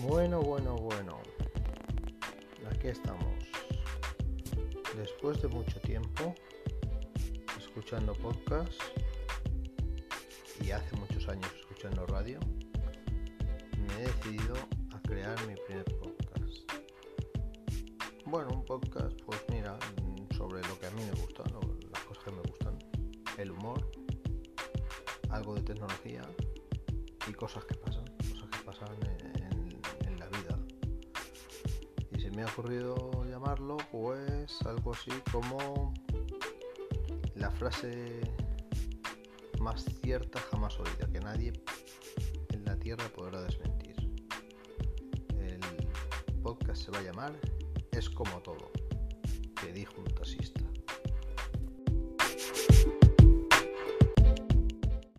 Bueno, bueno, bueno. Aquí estamos. Después de mucho tiempo escuchando podcast y hace muchos años escuchando radio, me he decidido a crear mi primer podcast. Bueno, un podcast, pues mira, sobre lo que a mí me gusta, las cosas que me gustan, el humor, algo de tecnología y cosas que me ha ocurrido llamarlo pues algo así como la frase más cierta jamás oída, que nadie en la Tierra podrá desmentir. El podcast se va a llamar Es como todo, que dijo un taxista.